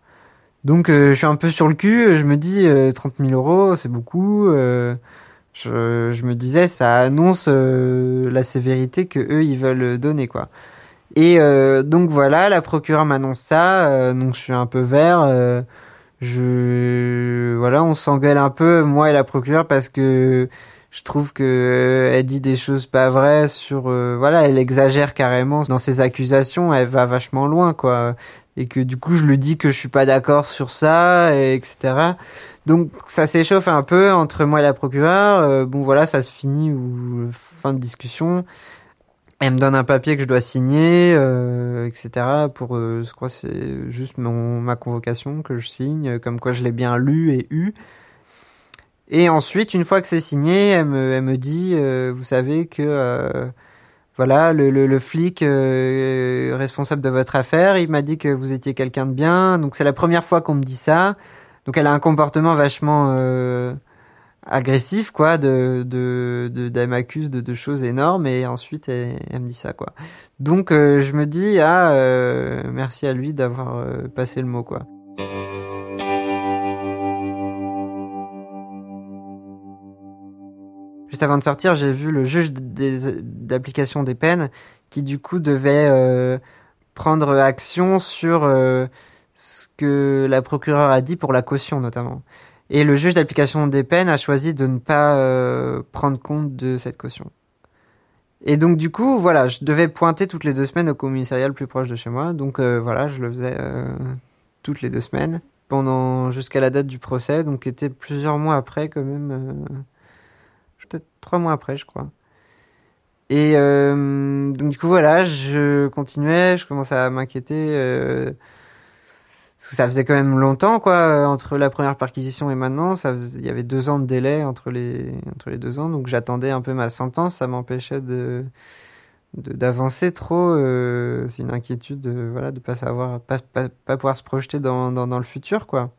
Donc euh, je suis un peu sur le cul, je me dis 30 euh, 000 euros, c'est beaucoup. Je, je, me disais, ça annonce la sévérité que eux ils veulent donner, quoi. Et donc voilà, la procureure m'annonce ça, donc je suis un peu vert. Je voilà, on s'engueule un peu moi et la procureure parce que je trouve que euh, elle dit des choses pas vraies sur euh, voilà elle exagère carrément dans ses accusations elle va vachement loin quoi. Et que du coup je lui dis que je suis pas d'accord sur ça et etc donc ça s'échauffe un peu entre moi et la procureure euh, bon voilà ça se finit ou fin de discussion elle me donne un papier que je dois signer etc pour je crois c'est juste mon ma convocation que je signe comme quoi je l'ai bien lu et eu et ensuite, une fois que c'est signé, elle me, elle me dit, euh, vous savez que euh, voilà, le, le, le flic euh, responsable de votre affaire, il m'a dit que vous étiez quelqu'un de bien. Donc c'est la première fois qu'on me dit ça. Donc elle a un comportement vachement agressif, quoi. De, de, de, de, de choses énormes et ensuite elle, elle me dit ça, quoi. Donc je me dis, ah, merci à lui d'avoir passé le mot, quoi. Juste avant de sortir, j'ai vu le juge d'application des peines qui du coup devait euh, prendre action sur euh, ce que la procureure a dit pour la caution notamment. Et le juge d'application des peines a choisi de ne pas euh, prendre compte de cette caution. Et donc du coup, voilà, je devais pointer toutes les deux semaines au commissariat le plus proche de chez moi. Donc voilà, je le faisais toutes les deux semaines pendant jusqu'à la date du procès, donc était plusieurs mois après quand même, peut-être trois mois après, je crois. Et donc du coup voilà, je continuais, je commençais à m'inquiéter ça faisait quand même longtemps, quoi, euh, entre la première perquisition et maintenant. Ça il y avait deux ans de délai entre les, entre les deux ans. Donc j'attendais un peu ma sentence. Ça m'empêchait de, d'avancer trop. Euh, c'est une inquiétude, de, voilà, de pas savoir, pas, pas, pouvoir se projeter dans, dans, dans, le futur, quoi.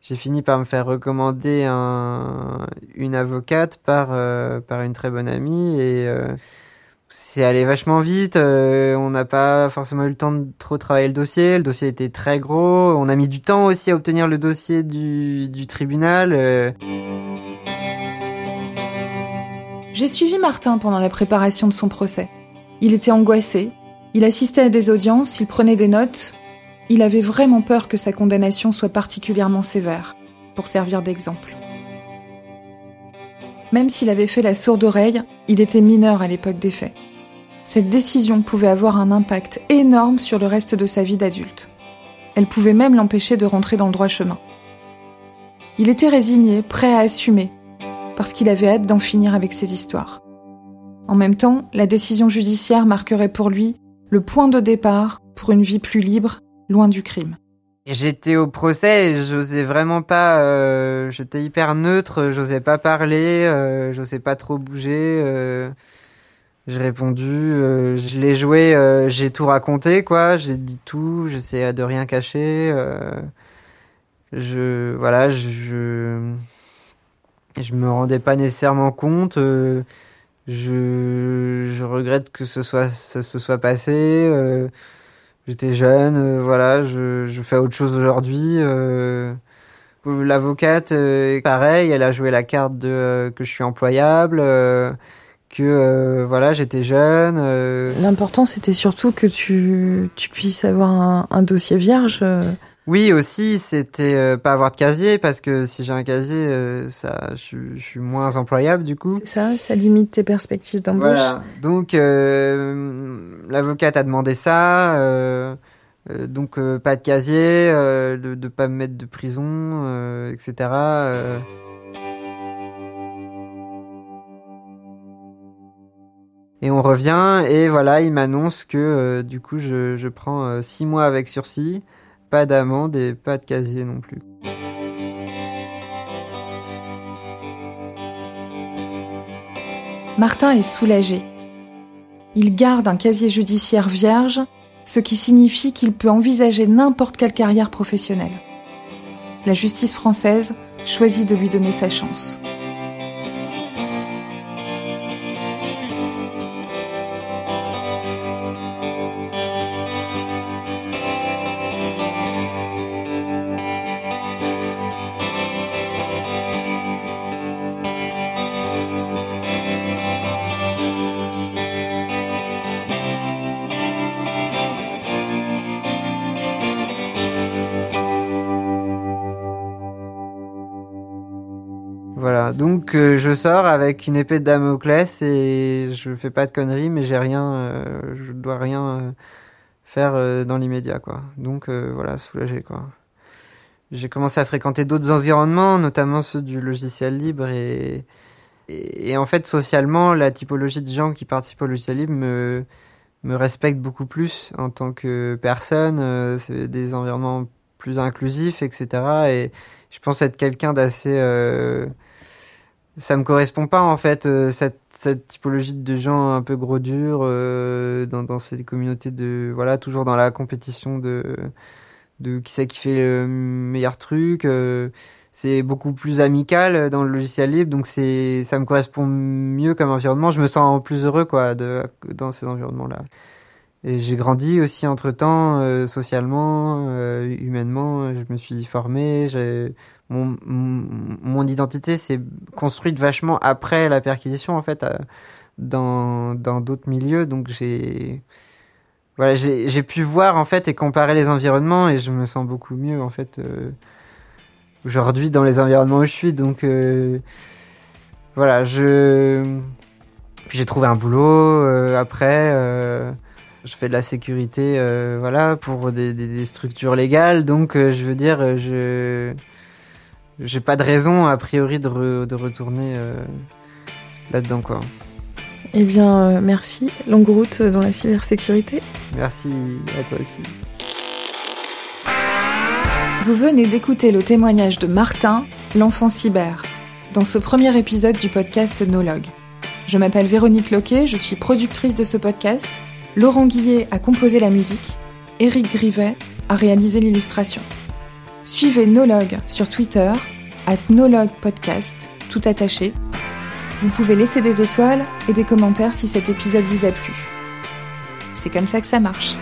J'ai fini par me faire recommander un, une avocate par, euh, par une très bonne amie et, c'est allé vachement vite. Euh, on n'a pas forcément eu le temps de trop travailler le dossier. Le dossier était très gros. On a mis du temps aussi à obtenir le dossier du, tribunal. Euh. J'ai suivi Martin pendant la préparation de son procès. Il était angoissé. Il assistait à des audiences, il prenait des notes. Il avait vraiment peur que sa condamnation soit particulièrement sévère, pour servir d'exemple. Même s'il avait fait la sourde oreille, il était mineur à l'époque des faits. Cette décision pouvait avoir un impact énorme sur le reste de sa vie d'adulte. Elle pouvait même l'empêcher de rentrer dans le droit chemin. Il était résigné, prêt à assumer, parce qu'il avait hâte d'en finir avec ses histoires. En même temps, la décision judiciaire marquerait pour lui le point de départ pour une vie plus libre, loin du crime. J'étais au procès j'osais vraiment pas. Euh, j'étais hyper neutre, j'osais pas parler, euh, j'osais pas trop bouger. Euh, j'ai répondu, euh, je l'ai joué, euh, j'ai tout raconté quoi, j'ai dit tout, j'essayais de rien cacher. je voilà, je je me rendais pas nécessairement compte. je je regrette que ce soit ça se soit passé J'étais jeune, euh, voilà, je, fais autre chose aujourd'hui. Euh, L'avocate, euh, pareil, elle a joué la carte de euh, que je suis employable, que voilà, j'étais jeune. L'important, c'était surtout que tu, puisses avoir un dossier vierge. Oui, aussi, c'était euh, pas avoir de casier parce que si j'ai un casier, euh, ça, je, suis moins employable du coup. C'est ça, ça limite tes perspectives d'embauche. Voilà. Donc, euh, l'avocate a demandé ça. donc, pas de casier, de, de pas me mettre de prison, etc. Et on revient et voilà, il m'annonce que du coup, je, je prends six mois avec sursis. Pas d'amende et pas de casier non plus. Martin est soulagé. Il garde un casier judiciaire vierge, ce qui signifie qu'il peut envisager n'importe quelle carrière professionnelle. La justice française choisit de lui donner sa chance. Donc euh, je sors avec une épée de Damoclès et je fais pas de conneries, mais j'ai rien, euh, je dois rien euh, faire dans l'immédiat, quoi. Donc voilà, soulagé, quoi. J'ai commencé à fréquenter d'autres environnements, notamment ceux du logiciel libre et, et, en fait socialement, la typologie de gens qui participent au logiciel libre me me respecte beaucoup plus en tant que personne. c'est des environnements plus inclusifs, etc. Et je pense être quelqu'un d'assez ça me correspond pas en fait euh, cette, cette typologie de gens un peu gros durs euh, dans, dans ces communautés de voilà toujours dans la compétition de de qui c'est qui fait le meilleur truc euh, c'est beaucoup plus amical dans le logiciel libre donc c'est ça me correspond mieux comme environnement. Je me sens plus heureux quoi de dans ces environnements là j'ai grandi aussi entre temps socialement humainement je me suis formé j'ai mon, mon identité s'est construite vachement après la perquisition en fait euh, dans dans d'autres milieux. Donc j'ai voilà j'ai j'ai pu voir en fait et comparer les environnements et je me sens beaucoup mieux en fait euh, aujourd'hui dans les environnements où je suis. Donc euh, voilà je j'ai trouvé un boulot après Je fais de la sécurité, euh, voilà, pour des, des, des, structures légales, donc euh, je veux dire, euh, je j'ai pas de raison a priori de, re, de retourner euh, là-dedans, quoi. Eh bien, merci. Longue route dans la cybersécurité. Merci à toi aussi. Vous venez d'écouter le témoignage de Martin, l'enfant cyber, dans ce premier épisode du podcast Nologue. Je m'appelle Véronique Loquet, je suis productrice de ce podcast. Laurent Guillet a composé la musique. Eric Grivet a réalisé l'illustration. Suivez Nologue sur Twitter, at Nologue Podcast, tout attaché. Vous pouvez laisser des étoiles et des commentaires si cet épisode vous a plu. C'est comme ça que ça marche.